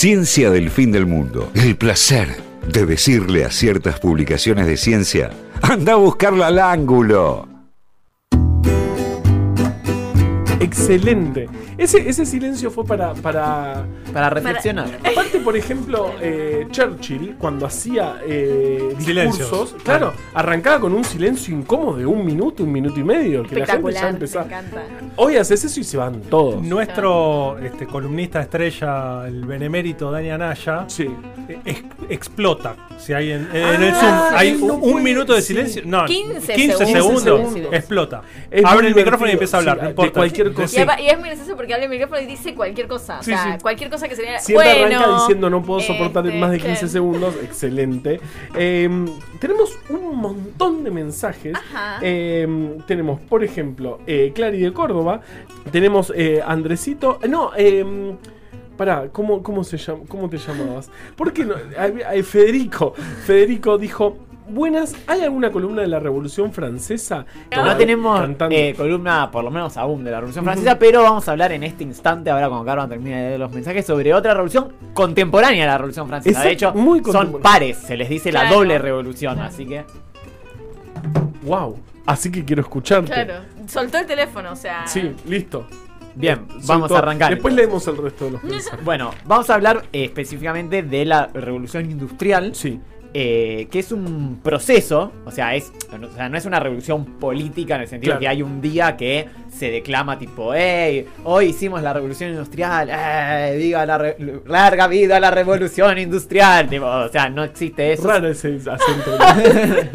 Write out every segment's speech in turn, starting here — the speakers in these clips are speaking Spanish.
Ciencia del fin del mundo. El placer de decirle a ciertas publicaciones de ciencia, anda a buscarla al ángulo. Excelente. Ese, ese silencio fue para, para, Para reflexionar. Aparte, por ejemplo, eh, Churchill, cuando hacía eh, discursos, claro, arrancaba con un silencio incómodo de un minuto, un minuto y medio, que la gente ya empezaba. encanta. Hoy haces eso y se van todos. Nuestro este, columnista estrella, el benemérito Dani Anaya, Sí. eh, ex- explota. Si hay en, en Ah, el Zoom hay no un, puede, minuto de sí. silencio. No, 15 segundos, segundos. explota. Es Abre el micrófono y empieza a hablar. sí, no de importa. Cualquier cosa. Y, es muy gracioso porque habla el micrófono y dice cualquier cosa. O sea, sí. cualquier cosa que se le Siempre bueno, arranca diciendo no puedo soportar este, más de 15 claro. segundos. Excelente. Eh, tenemos un montón de mensajes. Eh, tenemos, por ejemplo, eh, Clary de Córdoba. Tenemos eh, Andresito. eh, No, eh, Pará, ¿cómo, cómo, se llama, ¿cómo te llamabas? Porque no, hay- hay- Federico. Federico dijo. Buenas, ¿hay alguna columna de la Revolución Francesa? No tenemos eh, columna, por lo menos aún, de la Revolución. Francesa, pero vamos a hablar en este instante, ahora cuando Carmen termine de leer los mensajes, sobre otra revolución contemporánea a la Revolución Francesa. De hecho, muy son pares, se les dice la doble revolución, así que... Wow. Así que quiero escucharte. Claro. Soltó el teléfono, o sea. Sí, listo. Bien, Soy vamos a arrancar. Después entonces. leemos el resto de los mensajes. Bueno, vamos a hablar eh, específicamente de la revolución industrial. Sí. Eh, que es un proceso, o sea, es, o sea, no es una revolución política en el sentido Claro. que hay un día que se declama tipo, hey, hoy hicimos la revolución industrial, ¡eh! viva la re- larga vida la revolución industrial, tipo, o sea, no existe eso, Raro ese acento.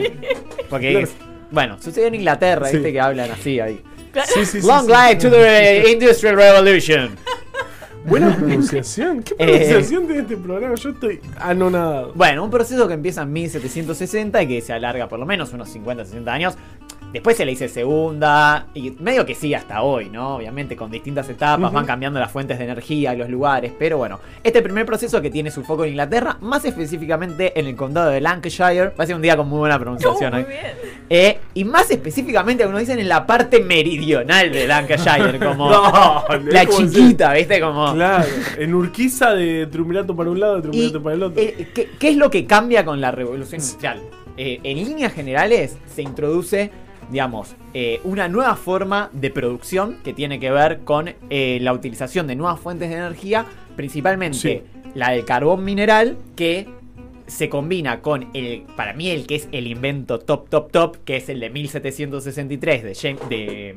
porque, Claro. es- bueno, sucede en Inglaterra, Sí. viste que hablan así ahí. sí, sí, sí, Long life to the Industrial Revolution. Buena pronunciación. ¿Qué Eh. pronunciación tiene este programa? Yo estoy anonadado. Bueno, un proceso que empieza en 1760 y que se alarga por lo menos unos 50, 60 años. Después se le dice segunda y medio que sigue hasta hoy, ¿no? Obviamente con distintas etapas, van cambiando las fuentes de energía y los lugares, pero bueno, este primer proceso que tiene su foco en Inglaterra, más específicamente en el condado de Lancashire, va a ser un día con muy buena pronunciación muy hoy. bien. Eh, y más específicamente, como dicen, en la parte meridional de Lancashire, como No, la como chiquita, ¿viste? Como... Claro, en Urquiza de Triunvirato para un lado, Y, Triunvirato para el otro. eh, ¿qué, qué es lo que cambia con la revolución industrial? Eh, en líneas generales se introduce, digamos, eh, una nueva forma de producción que tiene que ver con eh, la utilización de nuevas fuentes de energía, principalmente Sí. la del carbón mineral, que se combina con el, para mí, el que es el invento top, top, top, que es el de 1763 de James, de,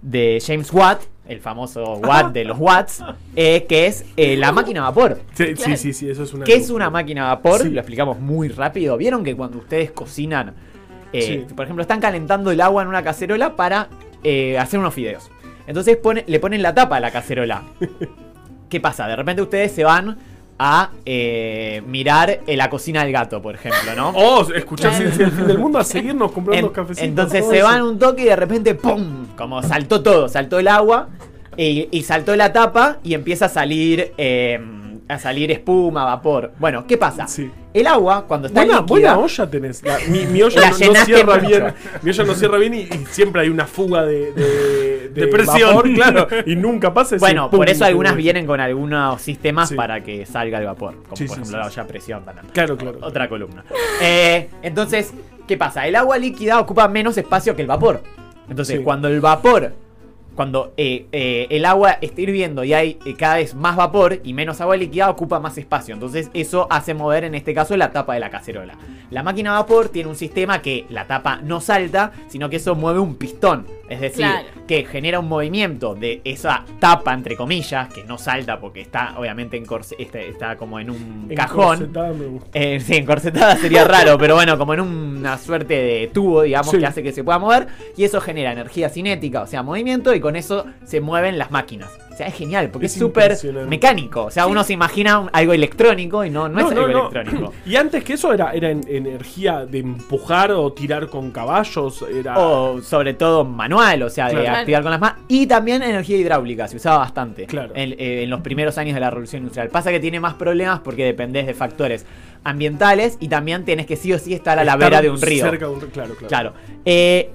de James Watt, el famoso Watt de los Watts, eh, que es eh, la máquina a vapor. Sí, claro. sí, sí, sí, eso es una. ¿Qué es una máquina a vapor? Sí. Lo explicamos muy rápido. ¿Vieron que cuando ustedes cocinan, eh, Sí. por ejemplo, están calentando el agua en una cacerola para eh, hacer unos fideos? Entonces pone- le ponen la tapa a la cacerola. ¿Qué pasa? De repente ustedes se van a eh, mirar eh, la cocina del gato, por ejemplo, ¿no? Oh, escuchar del fin del mundo a seguirnos comprando En- cafecitos. entonces se eso. van un toque y de repente ¡pum! Como saltó todo, saltó el agua y, y saltó la tapa y empieza a salir eh, a salir espuma, vapor. Bueno, ¿qué pasa? Sí. El agua cuando está Buena, líquida, buena olla tenés. La- mi, mi olla La no, cierra mucho. bien. Mi olla no cierra bien y, y siempre hay una fuga de, de, De presión. vapor, claro. Y nunca pasa ese Bueno, pum, por eso algunas vienen con algunos sistemas Sí. para que salga el vapor, como Sí, por sí, ejemplo sí, la olla a presión también. Claro, claro. Otra columna. Eh, entonces, ¿qué pasa? El agua líquida ocupa menos espacio que el vapor. Entonces, Sí. cuando el vapor, cuando eh, eh, el agua está hirviendo y hay eh, cada vez más vapor y menos agua líquida, ocupa más espacio. Entonces, eso hace mover en este caso la tapa de la cacerola. La máquina a vapor tiene un sistema que la tapa no salta, sino que eso mueve un pistón. Es decir, Claro. que genera un movimiento de esa tapa, entre comillas, que no salta porque está obviamente en corse- está, está como en un cajón. Encorsetada me gusta. Eh, sí, encorsetada sería raro, pero bueno, como en una suerte de tubo, digamos, Sí. que hace que se pueda mover. Y eso genera energía cinética, o sea, movimiento, y con eso se mueven las máquinas. O sea, es genial, porque es súper mecánico. O sea, uno se imagina algo electrónico y no, no, es algo electrónico. Y antes que eso era, era en- energía de empujar o tirar con caballos. Era. O sobre todo manual, o sea, de activar con las manos. Y también energía hidráulica, se usaba bastante Claro. en, eh, en los primeros años de la revolución industrial. Pasa que tiene más problemas porque dependés de factores ambientales y también tienes que sí o sí estar a la estar vera de un río. Cerca de un río. Claro, claro. Claro. Eh,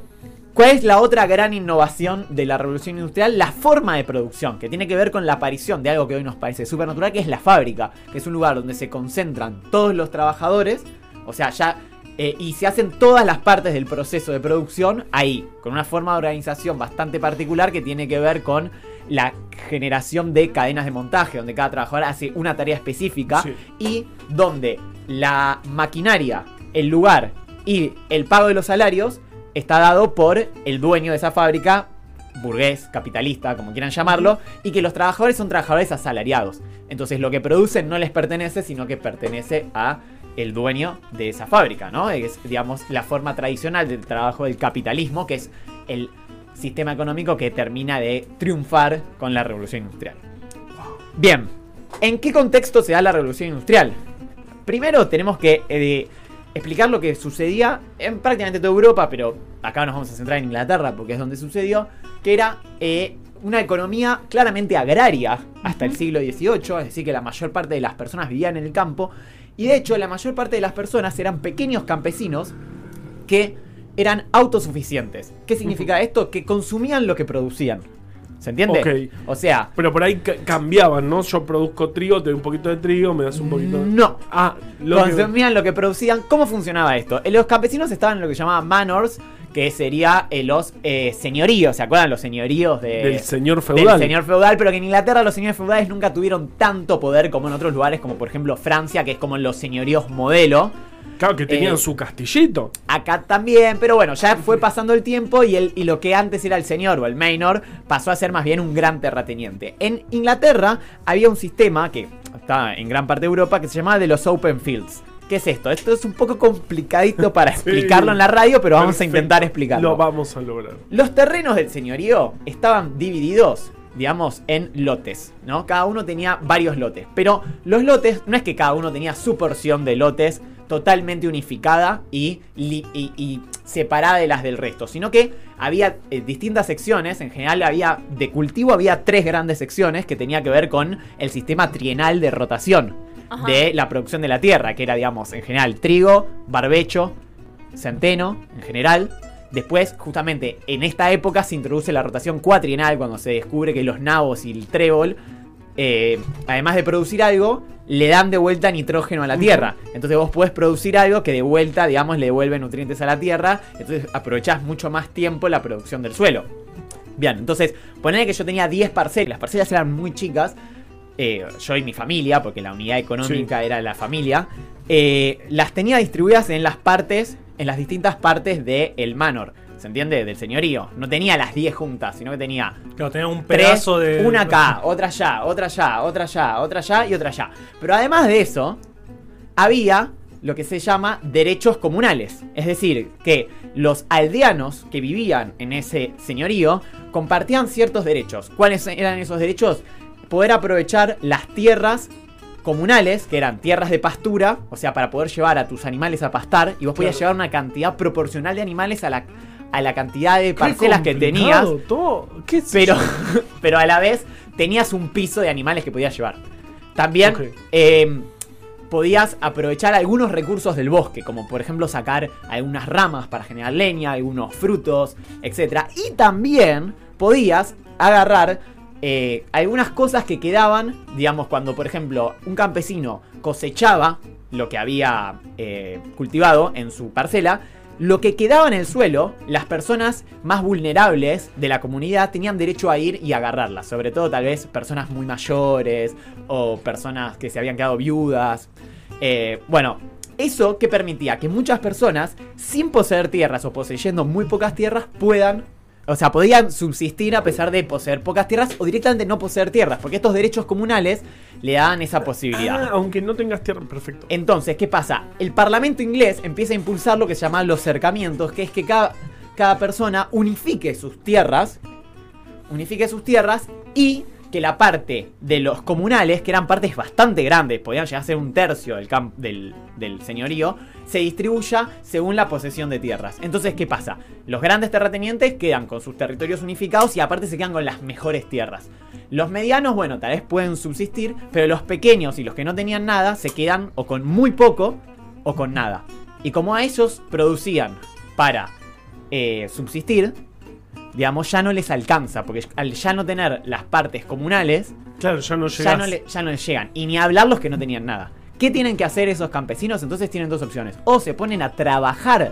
¿Cuál es la otra gran innovación de la revolución industrial? La forma de producción, que tiene que ver con la aparición de algo que hoy nos parece súper natural, que es la fábrica, que es un lugar donde se concentran todos los trabajadores, o sea, ya... eh, y se hacen todas las partes del proceso de producción ahí, con una forma de organización bastante particular que tiene que ver con la generación de cadenas de montaje, donde cada trabajador hace una tarea específica Sí. y donde la maquinaria, el lugar y el pago de los salarios está dado por el dueño de esa fábrica, burgués, capitalista, como quieran llamarlo, y que los trabajadores son trabajadores asalariados. Entonces lo que producen no les pertenece, sino que pertenece a el dueño de esa fábrica, ¿no? Es, digamos, la forma tradicional del trabajo del capitalismo, que es el sistema económico que termina de triunfar con la revolución industrial. Bien, ¿en qué contexto se da la revolución industrial? Primero tenemos que eh, explicar lo que sucedía en prácticamente toda Europa, pero acá nos vamos a centrar en Inglaterra porque es donde sucedió, que era eh, una economía claramente agraria hasta el siglo XVIII, es decir, que la mayor parte de las personas vivían en el campo, y de hecho la mayor parte de las personas eran pequeños campesinos que eran autosuficientes. ¿Qué significa esto? Que consumían lo que producían. ¿Se entiende? Ok. O sea, Pero por ahí ca- cambiaban, ¿no? Yo produzco trigo, te doy un poquito de trigo, me das un poquito de... no. Ah, lo que- consumían lo que producían. ¿Cómo funcionaba esto? Eh, Los campesinos estaban en lo que llamaban manors, que sería eh, los eh, señoríos. ¿Se acuerdan los señoríos de, del señor del feudal. señor feudal? Pero que en Inglaterra los señores feudales nunca tuvieron tanto poder como en otros lugares, como por ejemplo Francia, que es como los señoríos modelo. Claro, que tenían Eh, su castillito. Acá también, pero bueno, ya fue pasando el tiempo y, el, y lo que antes era el señor o el Maynor pasó a ser más bien un gran terrateniente. En Inglaterra había un sistema que estaba en gran parte de Europa que se llamaba de los Open Fields. ¿Qué es esto? Esto es un poco complicadito para explicarlo en la radio, pero vamos a intentar explicarlo. Lo vamos a lograr. Los terrenos del señorío estaban divididos, digamos, en lotes, ¿no? Cada uno tenía varios lotes. Pero los lotes, no es que cada uno tenía su porción de lotes totalmente unificada y, li- y- y separada de las del resto, sino que había eh, distintas secciones, en general había, de cultivo había tres grandes secciones que tenía que ver con el sistema trienal de rotación Ajá. de la producción de la tierra, que era, digamos, en general trigo, barbecho, centeno, en general. Después, justamente, en esta época se introduce la rotación cuatrienal, cuando se descubre que los nabos y el trébol, eh, además de producir algo, le dan de vuelta nitrógeno a la tierra. Entonces vos podés producir algo que de vuelta, digamos, le devuelve nutrientes a la tierra. Entonces aprovechás mucho más tiempo la producción del suelo. Bien, entonces, ponele que yo tenía 10 parcelas. Las parcelas eran muy chicas. eh, yo y mi familia, porque la unidad económica era la familia. eh, las tenía distribuidas en las partes, en las distintas partes del manor. ¿Se entiende? Del señorío. No tenía las 10 juntas, sino que tenía Claro, tenía un tres, pedazo de. una acá, otra allá, otra allá, otra allá, otra allá y otra allá. Pero además de eso, había lo que se llama derechos comunales. Es decir, que los aldeanos que vivían en ese señorío compartían ciertos derechos. ¿Cuáles eran esos derechos? Poder aprovechar las tierras comunales, que eran tierras de pastura, o sea, para poder llevar a tus animales a pastar, y vos podías Claro. llevar una cantidad proporcional de animales a la, a la cantidad de parcelas que tenías. todo. ¿Qué Pero, pero a la vez tenías un piso de animales que podías llevar. También eh, podías aprovechar algunos recursos del bosque, como por ejemplo sacar algunas ramas para generar leña, algunos frutos, etc. Y también podías agarrar eh, algunas cosas que quedaban, digamos, cuando por ejemplo un campesino cosechaba lo que había eh, cultivado en su parcela, lo que quedaba en el suelo, las personas más vulnerables de la comunidad tenían derecho a ir y agarrarlas. Sobre todo tal vez personas muy mayores o personas que se habían quedado viudas. Eh, bueno, eso que permitía que muchas personas, sin poseer tierras o poseyendo muy pocas tierras, puedan... O sea, podían subsistir a pesar de poseer pocas tierras o directamente no poseer tierras, porque estos derechos comunales le daban esa posibilidad. Ah, aunque no tengas tierra, perfecto. Entonces, ¿qué pasa? El Parlamento inglés empieza a impulsar lo que se llama los cercamientos, que es que cada, cada persona unifique sus tierras, unifique sus tierras y que la parte de los comunales, que eran partes bastante grandes, podían llegar a ser un tercio del, camp- del, del señorío, se distribuya según la posesión de tierras. Entonces, ¿qué pasa? Los grandes terratenientes quedan con sus territorios unificados y aparte se quedan con las mejores tierras. Los medianos, bueno, tal vez pueden subsistir, pero los pequeños y los que no tenían nada se quedan o con muy poco o con nada. Y como a ellos producían para eh, subsistir, digamos, ya no les alcanza, porque al ya no tener las partes comunales, Claro, ya no ya llegas. no, le- ya no les llegan. Y ni hablar los que no tenían nada. ¿Qué tienen que hacer esos campesinos? Entonces tienen dos opciones. O se ponen a trabajar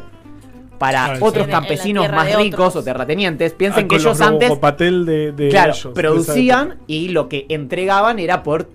para Claro, otros en- campesinos más ricos o terratenientes. Piensen Ah, que con ellos los antes logopatel de, de claro, ellos, producían y lo que entregaban era por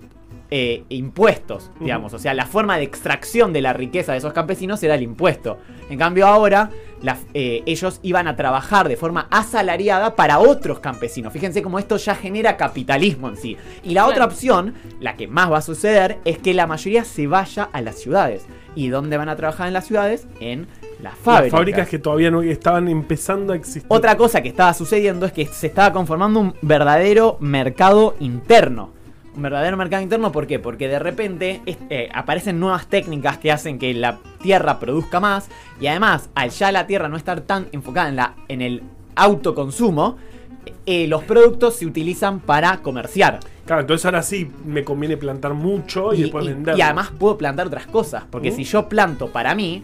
eh, impuestos, digamos. O sea, la forma de extracción de la riqueza de esos campesinos era el impuesto. En cambio, ahora la- eh, ellos iban a trabajar de forma asalariada para otros campesinos. Fíjense cómo esto ya genera capitalismo en sí. Y la otra opción, la que más va a suceder, es que la mayoría se vaya a las ciudades. ¿Y dónde van a trabajar en las ciudades? En las fábricas. Las fábricas que todavía no estaban empezando a existir. Otra cosa que estaba sucediendo es que se estaba conformando un verdadero mercado interno. Un verdadero mercado interno, ¿por qué? Porque de repente eh, aparecen nuevas técnicas que hacen que la tierra produzca más y además, al ya la tierra no estar tan enfocada en, la, en el autoconsumo, eh, los productos se utilizan para comerciar. Claro, entonces ahora sí me conviene plantar mucho y, Y, después y- vender. y además puedo plantar otras cosas. Porque ¿Mm? si yo planto para mí,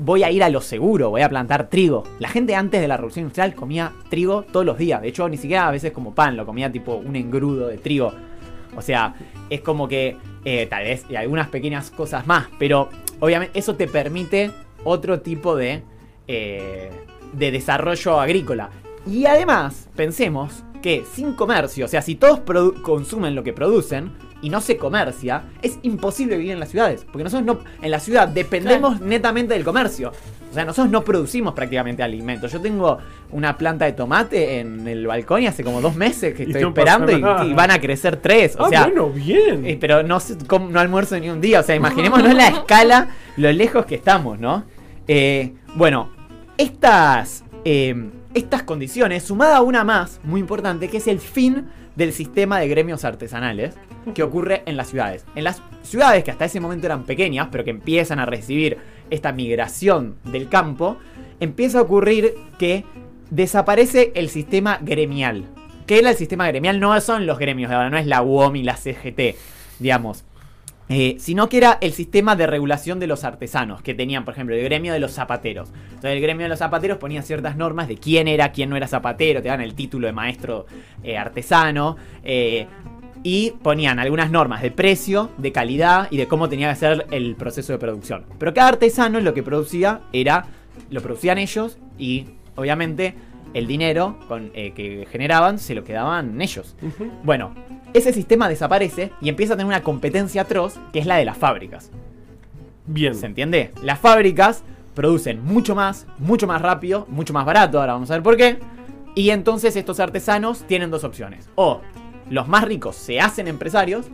voy a ir a lo seguro, voy a plantar trigo. La gente antes de la revolución industrial comía trigo todos los días. De hecho, ni siquiera a veces como pan, lo comía tipo un engrudo de trigo. O sea, es como que eh, tal vez y algunas pequeñas cosas más. Pero obviamente eso te permite otro tipo de, eh, de desarrollo agrícola. Y además, pensemos que sin comercio, o sea, si todos consumen lo que producen y no se comercia, es imposible vivir en las ciudades. Porque nosotros no, en la ciudad dependemos netamente del comercio. O sea, nosotros no producimos prácticamente alimentos. Yo tengo una planta de tomate en el balcón y hace como dos meses que estoy esperando y, van a crecer tres. O ah, sea, bueno, bien. eh, pero no almuerzo ni un día. O sea, imaginémonos la escala, lo lejos que estamos, ¿no? Eh, bueno, estas, eh, estas condiciones, sumada a una más, muy importante, que es el fin del sistema de gremios artesanales que ocurre en las ciudades. En las ciudades que hasta ese momento eran pequeñas, pero que empiezan a recibir esta migración del campo, empieza a ocurrir que desaparece el sistema gremial. ¿Qué era el sistema gremial? No son los gremios de ahora, no es la UOM y la CGT, digamos. Eh, sino que era el sistema de regulación de los artesanos, que tenían, por ejemplo, el gremio de los zapateros. Entonces, el gremio de los zapateros ponía ciertas normas de quién era, quién no era zapatero, te dan el título de maestro eh, artesano, eh, y ponían algunas normas de precio, de calidad y de cómo tenía que ser el proceso de producción. Pero cada artesano lo que producía era, lo producían ellos y, obviamente, el dinero con, eh, que generaban se lo quedaban ellos. Bueno, ese sistema desaparece y empieza a tener una competencia atroz que es la de las fábricas. Bien. ¿Se entiende? Las fábricas producen mucho más, mucho más rápido, mucho más barato, ahora vamos a ver por qué. Y entonces estos artesanos tienen dos opciones. O los más ricos se hacen empresarios,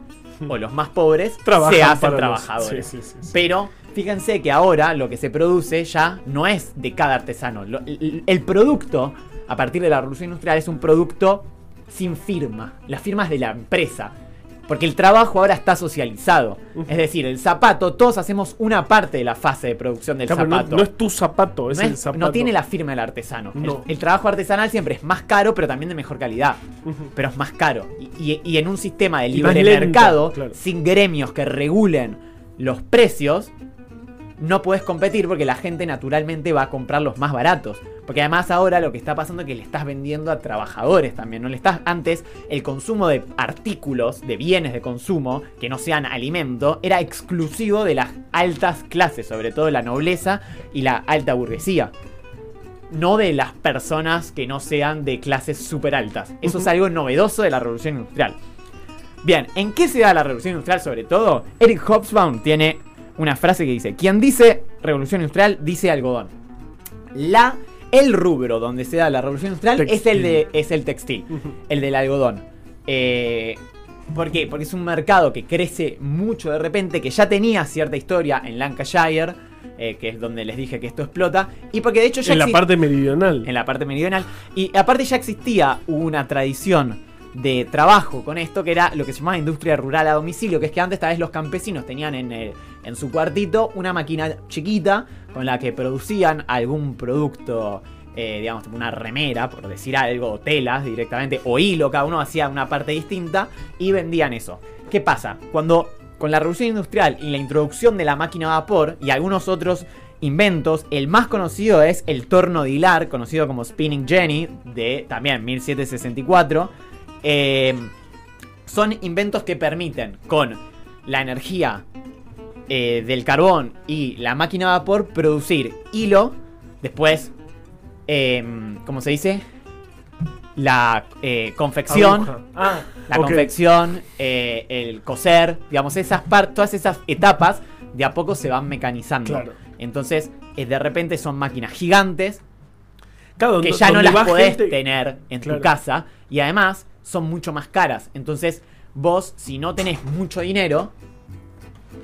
o los más pobres Trabajan se hacen los- trabajadores. Sí, sí, sí, sí. Pero fíjense que ahora lo que se produce ya no es de cada artesano. Lo- el, el producto, a partir de la revolución industrial, es un producto sin firma. La firma es de la empresa. Porque el trabajo ahora está socializado. Es decir, el zapato, todos hacemos una parte de la fase de producción del Claro, zapato. no es tu zapato, es No el zapato. no tiene la firma del artesano. El- No. El, trabajo artesanal siempre es más caro, pero también de mejor calidad. Pero es más caro. Y, y- y en un sistema de libre lento, mercado, claro. sin gremios que regulen los precios, no puedes competir porque la gente naturalmente va a comprar los más baratos. Porque además ahora lo que está pasando es que le estás vendiendo a trabajadores también. No le estás. Antes, el consumo de artículos, de bienes de consumo, que no sean alimento, era exclusivo de las altas clases, sobre todo la nobleza y la alta burguesía. No de las personas que no sean de clases súper altas. Eso es algo novedoso de la revolución industrial. Bien, ¿en qué se da la revolución industrial sobre todo? Eric Hobsbawm tiene una frase que dice, quien dice revolución industrial dice algodón. La, el rubro donde se da la revolución industrial es el, de, es el textil, el del algodón. Eh, ¿Por qué? Porque es un mercado que crece mucho de repente, que ya tenía cierta historia en Lancashire, eh, que es donde les dije que esto explota, y porque de hecho ya En la parte meridional. en la parte meridional. Y aparte ya existía una tradición de trabajo con esto que era lo que se llamaba industria rural a domicilio, que es que antes tal vez los campesinos tenían en, el- en su cuartito una máquina chiquita con la que producían algún producto, eh, digamos, una remera, por decir algo, telas directamente, o hilo, cada uno hacía una parte distinta y vendían eso. ¿Qué pasa? Cuando con la revolución industrial y la introducción de la máquina a vapor y algunos otros inventos. El más conocido es el torno de hilar, conocido como Spinning Jenny, de también 1764. Eh, son inventos que permiten, con la energía eh, del carbón y la máquina a vapor, producir hilo. Después, eh, ¿cómo se dice? La eh, confección. Ah, La confección, eh, el coser, digamos, esas par- todas esas etapas de a poco se van mecanizando. Claro. Entonces, de repente son máquinas gigantes Claro, que ya no las podés gente- tener en Claro. tu casa y además son mucho más caras. Entonces, vos, si no tenés mucho dinero,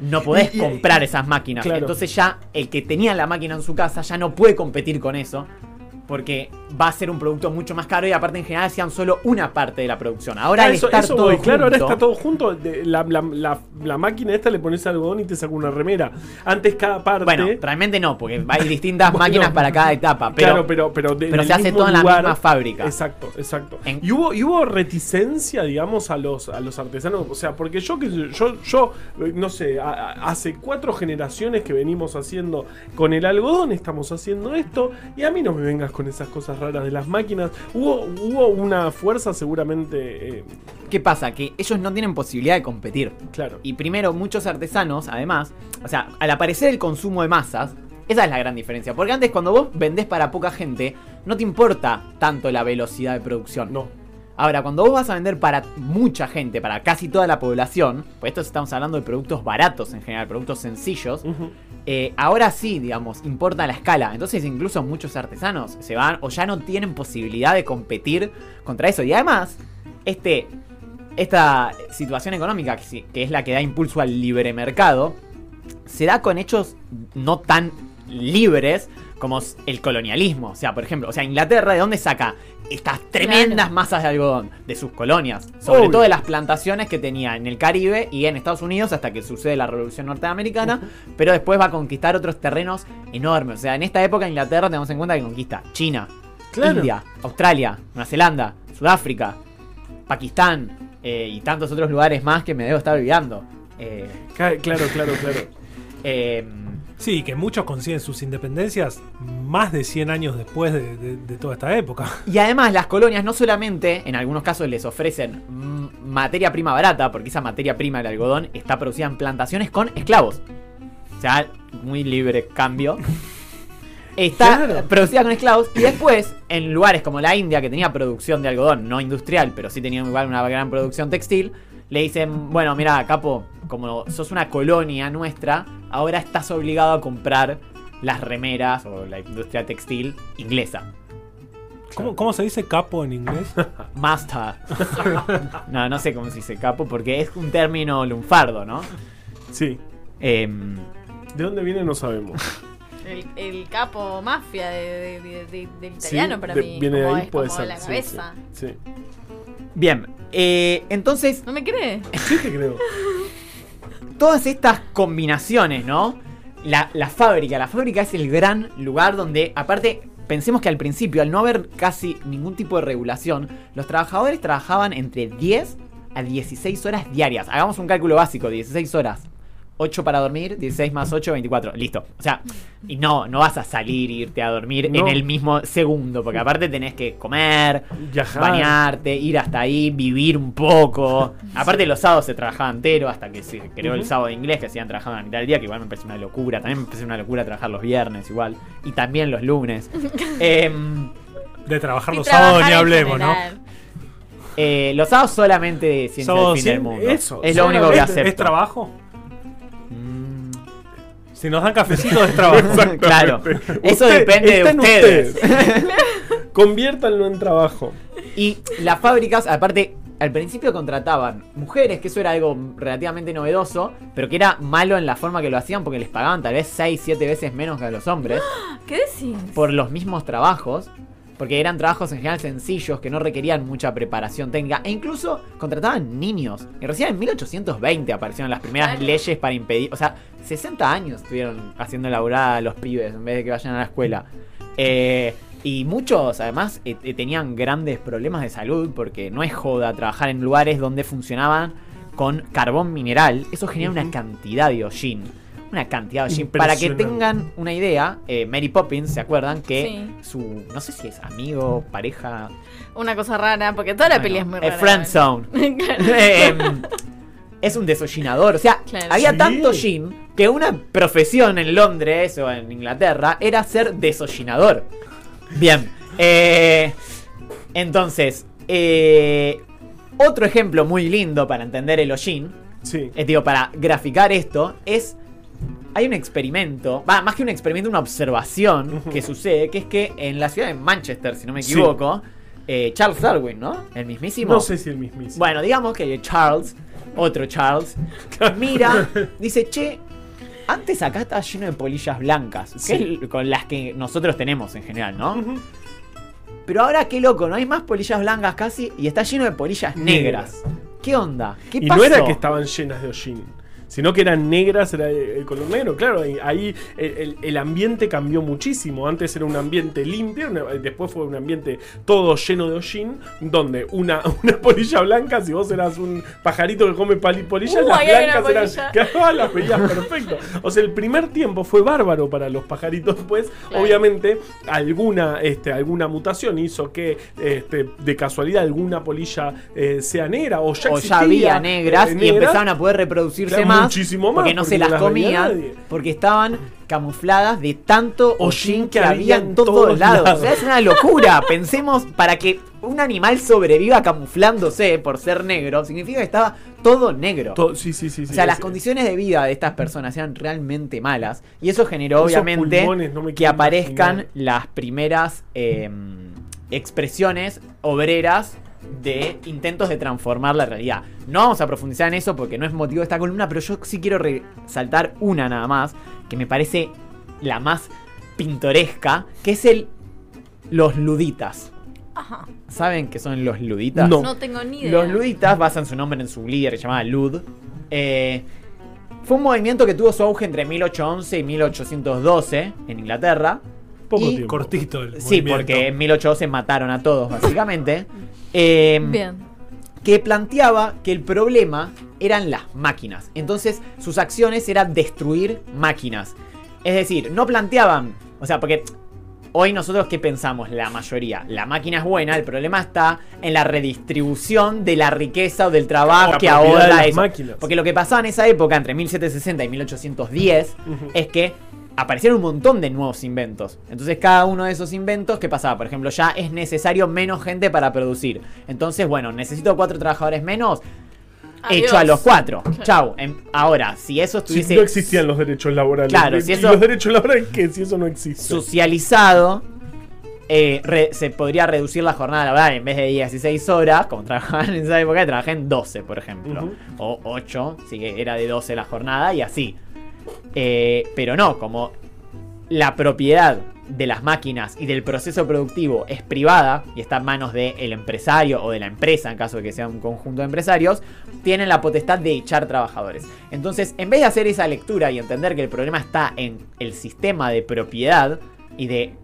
no podés Y- y- comprar esas máquinas. Claro. Entonces ya el que tenía la máquina en su casa ya no puede competir con eso. Porque va a ser un producto mucho más caro y aparte en general hacían solo una parte de la producción. Ahora Ah, al eso- estar eso todo voy, claro, ahora está todo junto. la, la- la- la máquina esta le pones algodón y te saca una remera. Antes cada parte. Bueno, realmente no, porque hay distintas Bueno, máquinas para cada etapa. Pero, claro, pero, pero, de- pero se hace todo en la misma fábrica. Exacto, exacto. En- Y hubo, y hubo reticencia, digamos, a los, a los artesanos. O sea, porque yo, que yo, yo, no sé, a- a- hace cuatro generaciones que venimos haciendo con el algodón, estamos haciendo esto. Y a mí no me vengas con esas cosas raras de las máquinas. Hubo, hubo una fuerza seguramente. eh, ¿Qué pasa? Que ellos no tienen posibilidad de competir. claro. Y primero, muchos artesanos, además, o sea, al aparecer el consumo de masas, esa es la gran diferencia. Porque antes, cuando vos vendés para poca gente, no te importa tanto la velocidad de producción. No. Ahora, cuando vos vas a vender para mucha gente, para casi toda la población, pues esto estamos hablando de productos baratos en general, productos sencillos, eh, ahora sí, digamos, importa la escala. Entonces incluso muchos artesanos se van o ya no tienen posibilidad de competir contra eso. Y además, este, esta situación económica, que es la que da impulso al libre mercado, se da con hechos no tan libres como el colonialismo. O sea, por ejemplo, o sea, Inglaterra, ¿de dónde saca estas tremendas Claro. masas de algodón? De sus colonias. Sobre Obvio. todo de las plantaciones que tenía en el Caribe y en Estados Unidos hasta que sucede la Revolución Norteamericana. Pero después va a conquistar otros terrenos enormes. O sea, en esta época Inglaterra tenemos en cuenta que conquista China, Claro. India, Australia, Nueva Zelanda, Sudáfrica, Pakistán eh, y tantos otros lugares más que me debo estar olvidando. Eh, Claro, claro, claro. eh, Sí, que muchos consiguen sus independencias más de 100 años después de, de- de toda esta época. Y además las colonias no solamente, en algunos casos les ofrecen materia prima barata, porque esa materia prima del algodón está producida en plantaciones con esclavos. O sea, muy libre cambio. Está Claro. producida con esclavos y después, en lugares como la India, que tenía producción de algodón, no industrial, pero sí tenía igual una gran producción textil, le dicen, bueno, mira, capo, como sos una colonia nuestra, ahora estás obligado a comprar las remeras o la industria textil inglesa. ¿Cómo, cómo se dice capo en inglés? Master. no, no sé cómo se dice capo porque es un término lunfardo, ¿no? Sí. Em, ¿De dónde viene? No sabemos. El, el capo mafia de, de- de- del italiano Sí, para de- mí. Viene de como ahí, es puede como ser. la sí, cabeza. Sí, sí. Bien, eh, entonces ¿No me cree? Sí te creo. todas estas combinaciones, ¿no? La, la fábrica, la fábrica es el gran lugar donde, aparte, pensemos que al principio, al no haber casi ningún tipo de regulación, los trabajadores trabajaban entre 10 a 16 horas diarias. Hagamos un cálculo básico, 16 horas. 8 para dormir, 16 más 8, 24. Listo. O sea, y no, no vas a salir e irte a dormir No. en el mismo segundo, porque aparte tenés que comer, Viajar. bañarte, ir hasta ahí, vivir un poco. Aparte los sábados se trabajaba entero hasta que se creó el sábado de inglés, que hacían trabajar a la mitad del día, que igual me parece una locura. También me parece una locura trabajar los viernes igual. Y también los lunes. Em, De trabajar los sábados ni hablemos, ¿no? eh, los sábados solamente ciencia del fin del mundo. eso, es lo único que acepto. ¿Es trabajo? Si nos dan cafecitos es trabajo. claro. Eso Usted- depende de en ustedes. Conviértanlo en trabajo. Y las fábricas, aparte, al principio contrataban mujeres, que eso era algo relativamente novedoso, pero que era malo en la forma que lo hacían porque les pagaban tal vez 6, 7 veces menos que a los hombres ¿Qué decís? por los mismos trabajos. Porque eran trabajos en general sencillos que no requerían mucha preparación técnica. E incluso contrataban niños. Y recién en 1820 aparecieron las primeras Claro. leyes para impedir. O sea, 60 años estuvieron haciendo laburar a los pibes en vez de que vayan a la escuela. Eh, y muchos, además, eh, eh, tenían grandes problemas de salud. Porque no es joda trabajar en lugares donde funcionaban con carbón mineral. Eso genera una cantidad de hollín. Una cantidad de jeans. Para que tengan una idea, eh, Mary Poppins, ¿se acuerdan? Que Sí. su, no sé si es amigo, pareja, Una cosa rara, porque toda la Bueno, peli es muy eh, rara. friend zone. Claro. Em, es un desollinador. O sea, Claro. había Sí. tanto jean que una profesión en Londres o en Inglaterra era ser desollinador. Bien. eh, entonces, eh, otro ejemplo muy lindo para entender el hollín, Sí. es digo, para graficar esto, es. Hay un experimento, va, más que un experimento, una observación que sucede, que es que en la ciudad de Manchester, si no me Sí. equivoco, eh, Charles Darwin, ¿no? El mismísimo. No sé si el mismísimo. Bueno, digamos que Charles, otro Charles, mira, dice, che, antes acá estaba lleno de polillas blancas, que es con las que nosotros tenemos en general, ¿no? Pero ahora qué loco, no hay más polillas blancas casi y está lleno de polillas negras. ¿Qué onda? ¿Qué Y pasó? no era que estaban llenas de hollín, sino que eran negras, era el color negro. Claro, ahí- el, el- ambiente cambió muchísimo. Antes era un ambiente limpio, después fue un ambiente todo lleno de hollín, donde una, una polilla blanca, si vos eras un pajarito que come polillas, Uh, las blancas eran. polilla. Claro, las veías perfecto. O sea, el primer tiempo fue bárbaro para los pajaritos. Después, Claro. obviamente, alguna, este, alguna mutación hizo que este, de casualidad alguna polilla eh, sea negra o ya o ya había negras eh, y empezaron a poder reproducirse Claro, más, muchísimo más, porque no porque se las las nadie. porque estaban camufladas de tanto hollín que, había en todos, todos lados. lados. O sea, es una locura. Pensemos para que un animal sobreviva camuflándose por ser negro, significa que estaba todo negro. To- sí, sí, sí. o sí, sea, las sí. condiciones de vida de estas personas eran realmente malas. Y eso generó, Esos obviamente, pulmones, no me que aparezcan imaginar. las primeras eh, expresiones obreras de intentos de transformar la realidad. No vamos a profundizar en eso porque no es motivo de esta columna, pero yo sí quiero resaltar una nada más, que me parece la más pintoresca, que es el los luditas. Ajá. ¿Saben qué son los luditas? No. No tengo ni idea. Los luditas basan su nombre en su líder que se llamaba Lud. Eh, fue un movimiento que tuvo su auge entre 1811 y 1812 en Inglaterra. Poco y- tiempo. Cortito el Sí, movimiento. porque en 1812 mataron a todos, básicamente. Eh, Bien. que planteaba que el problema eran las máquinas. Entonces, sus acciones eran destruir máquinas. Es decir, no planteaban. O sea, porque hoy nosotros, ¿qué pensamos? La mayoría. La máquina es buena, el problema está en la redistribución de la riqueza o del trabajo La que eso. máquinas. Porque lo que pasaba en esa época, entre 1760 y 1810, Ujú. es que aparecieron un montón de nuevos inventos. Entonces cada uno de esos inventos, ¿qué pasaba? Por ejemplo, ya es necesario menos gente para producir. Entonces, bueno, necesito cuatro trabajadores menos. Adiós. Hecho a los cuatro. Claro. Chau. Em, ahora, si eso Si estuviese no existían los derechos laborales. Claro, ¿Y si eso- los derechos laborales qué? Si eso no existe. socializado, eh, re- se podría reducir la jornada laboral en vez de 16 horas, como trabajaban en esa época, trabajé en 12, por ejemplo. Ujú. O 8, sí que era de 12 la jornada y así. Eh, pero no, como la propiedad de las máquinas y del proceso productivo es privada y está en manos del empresario o de la empresa, en caso de que sea un conjunto de empresarios, tienen la potestad de echar trabajadores. Entonces, en vez de hacer esa lectura y entender que el problema está en el sistema de propiedad y de,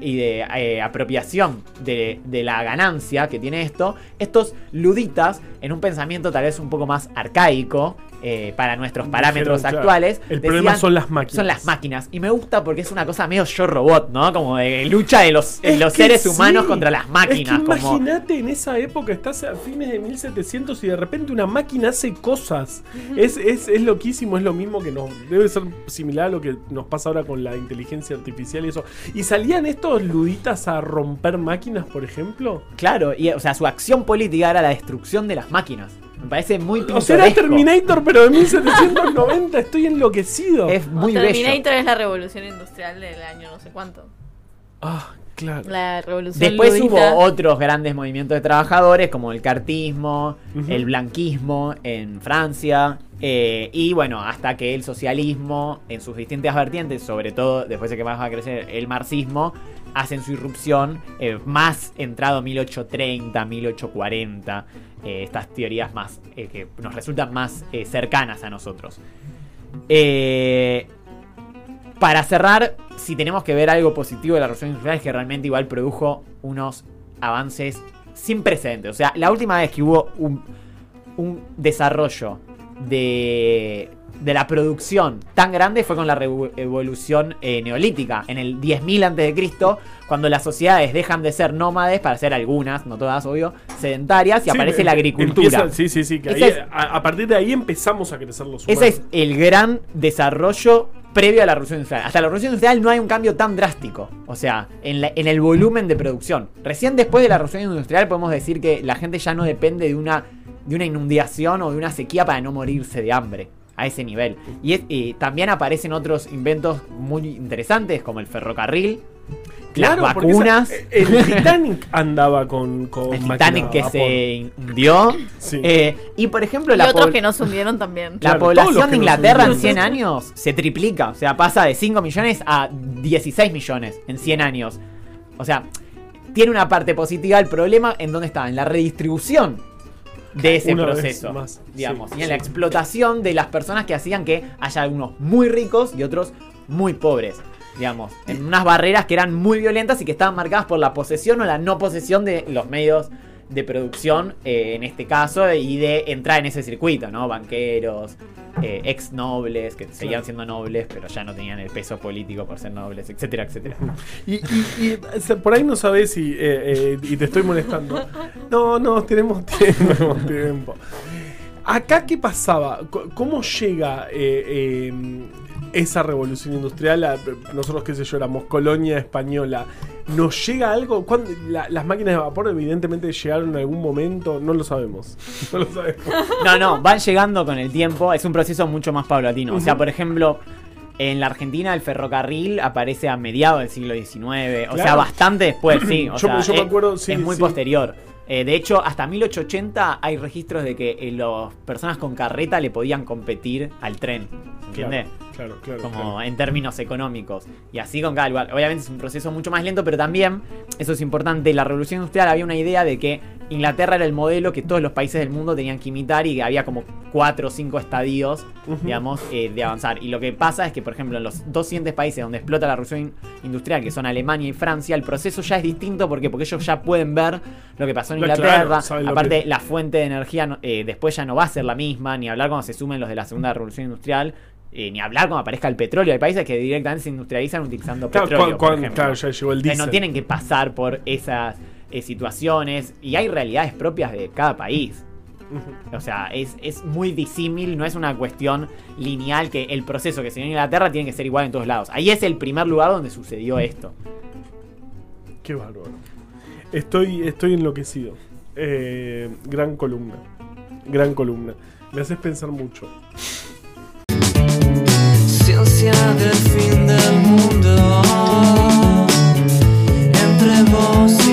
y de eh, apropiación de, de la ganancia que tiene esto, estos luditas, en un pensamiento tal vez un poco más arcaico, eh, para nuestros parámetros claro, actuales, El problema son las máquinas. son las máquinas. Y me gusta porque es una cosa medio yo robot, ¿no? Como de lucha de los, de los seres sí. humanos contra las máquinas. Es que como... imagínate en esa época, estás a fines de 1700 y de repente una máquina hace cosas. es, es, es loquísimo, es lo mismo que nos. Debe ser similar a lo que nos pasa ahora con la inteligencia artificial y eso. ¿Y salían estos luditas a romper máquinas, por ejemplo? Claro, y o sea, su acción política era la destrucción de las máquinas. Me parece muy O sea, era pintoresco. Terminator, pero de 1790. Estoy enloquecido. Es muy Terminator bello. es la revolución industrial del año no sé cuánto. Ah, claro. La revolución Después ludita. hubo otros grandes movimientos de trabajadores como el cartismo, el blanquismo en Francia eh, y bueno, hasta que el socialismo en sus distintas vertientes, sobre todo después de que más va a crecer el marxismo, hacen su irrupción eh, más entrado 1830, 1840, eh, estas teorías más eh, que nos resultan más eh, cercanas a nosotros. Eh, para cerrar, si tenemos que ver algo positivo de la revolución industrial es que realmente igual produjo unos avances sin precedentes. O sea, la última vez que hubo un, un desarrollo de de la producción tan grande fue con la revolución eh, neolítica, en el 10.000 a.C., cuando las sociedades dejan de ser nómades, para ser algunas, no todas, obvio, sedentarias, y Sí, aparece la agricultura. empieza- sí, sí, sí. Que Ese ahí- es- a, a partir de ahí empezamos a crecer los humanos. Ese es el gran desarrollo previo a la revolución industrial. Hasta la revolución industrial no hay un cambio tan drástico. O sea, en, la- en el volumen de producción. Recién después de la revolución industrial podemos decir que la gente ya no depende de una, de una inundación o de una sequía para no morirse de hambre. A ese nivel. Y, es- y también aparecen otros inventos muy interesantes como el ferrocarril, Claro, las vacunas. esa- el Titanic andaba con, con el Titanic que se hundió. Sí. Eh, y por ejemplo, Y la otros que no se hundieron también. La Claro, población de Inglaterra en hundimos. 100 años se triplica. O sea, pasa de 5 millones a 16 millones en 100 años. O sea, tiene una parte positiva. El problema en dónde está, en la redistribución de ese Una proceso. más, Digamos, sí, y en sí. la explotación de las personas que hacían que haya algunos muy ricos y otros muy pobres. Digamos, en unas barreras que eran muy violentas y que estaban marcadas por la posesión o la no posesión de los medios de producción, eh, en este caso, y de entrar en ese circuito, ¿no? Banqueros, eh, ex nobles, que seguían siendo nobles, pero ya no tenían el peso político por ser nobles, etcétera, etcétera. Y, y- y, por ahí no sabes si. eh, y te estoy molestando. No, no, tenemos tiempo. tiempo. Acá, ¿qué pasaba? ¿Cómo llega eh, eh, esa revolución industrial? A- nosotros, qué sé yo, éramos colonia española. ¿Nos llega algo? ¿Cuándo- la- las máquinas de vapor, evidentemente, llegaron en algún momento. No lo sabemos. No lo sabemos. No, no, van llegando con el tiempo. Es un proceso mucho más paulatino. O sea, por ejemplo, en la Argentina el ferrocarril aparece a mediados del siglo XIX. O sea, bastante después, sí. O Yo- sea, yo me acuerdo, sí, es muy sí. posterior. Eh, de hecho, hasta 1880 hay registros de que eh, las personas con carreta le podían competir al tren. ¿Entiendes? Claro, claro. como claro. en términos económicos. Y así con cada lugar. Obviamente es un proceso mucho más lento, pero también, eso es importante, la revolución industrial había una idea de que Inglaterra era el modelo que todos los países del mundo tenían que imitar y que había como cuatro o cinco estadios, digamos, eh, de avanzar. Y lo que pasa es que, por ejemplo, en los dos siguientes países donde explota la revolución industrial, que son Alemania y Francia, el proceso ya es distinto porque, porque ellos ya pueden ver lo que pasó en Inglaterra. claro, Aparte, que- la fuente de energía eh, después ya no va a ser la misma, ni hablar cuando se sumen los de la segunda revolución industrial. Eh, ni hablar cuando aparezca el petróleo. Hay países que directamente se industrializan utilizando Claro, petróleo. cuan- cuan- claro, ya llegó el Que no diésel. tienen que pasar por esas eh, situaciones. Y hay realidades propias de cada país. O sea, es, es muy disímil, no es una cuestión lineal que el proceso que se dio en Inglaterra tiene que ser igual en todos lados. Ahí es el primer lugar donde sucedió esto. Qué bárbaro. Estoy, estoy enloquecido. Eh, gran columna. Gran columna. Me haces pensar mucho del fin del mundo entre vos.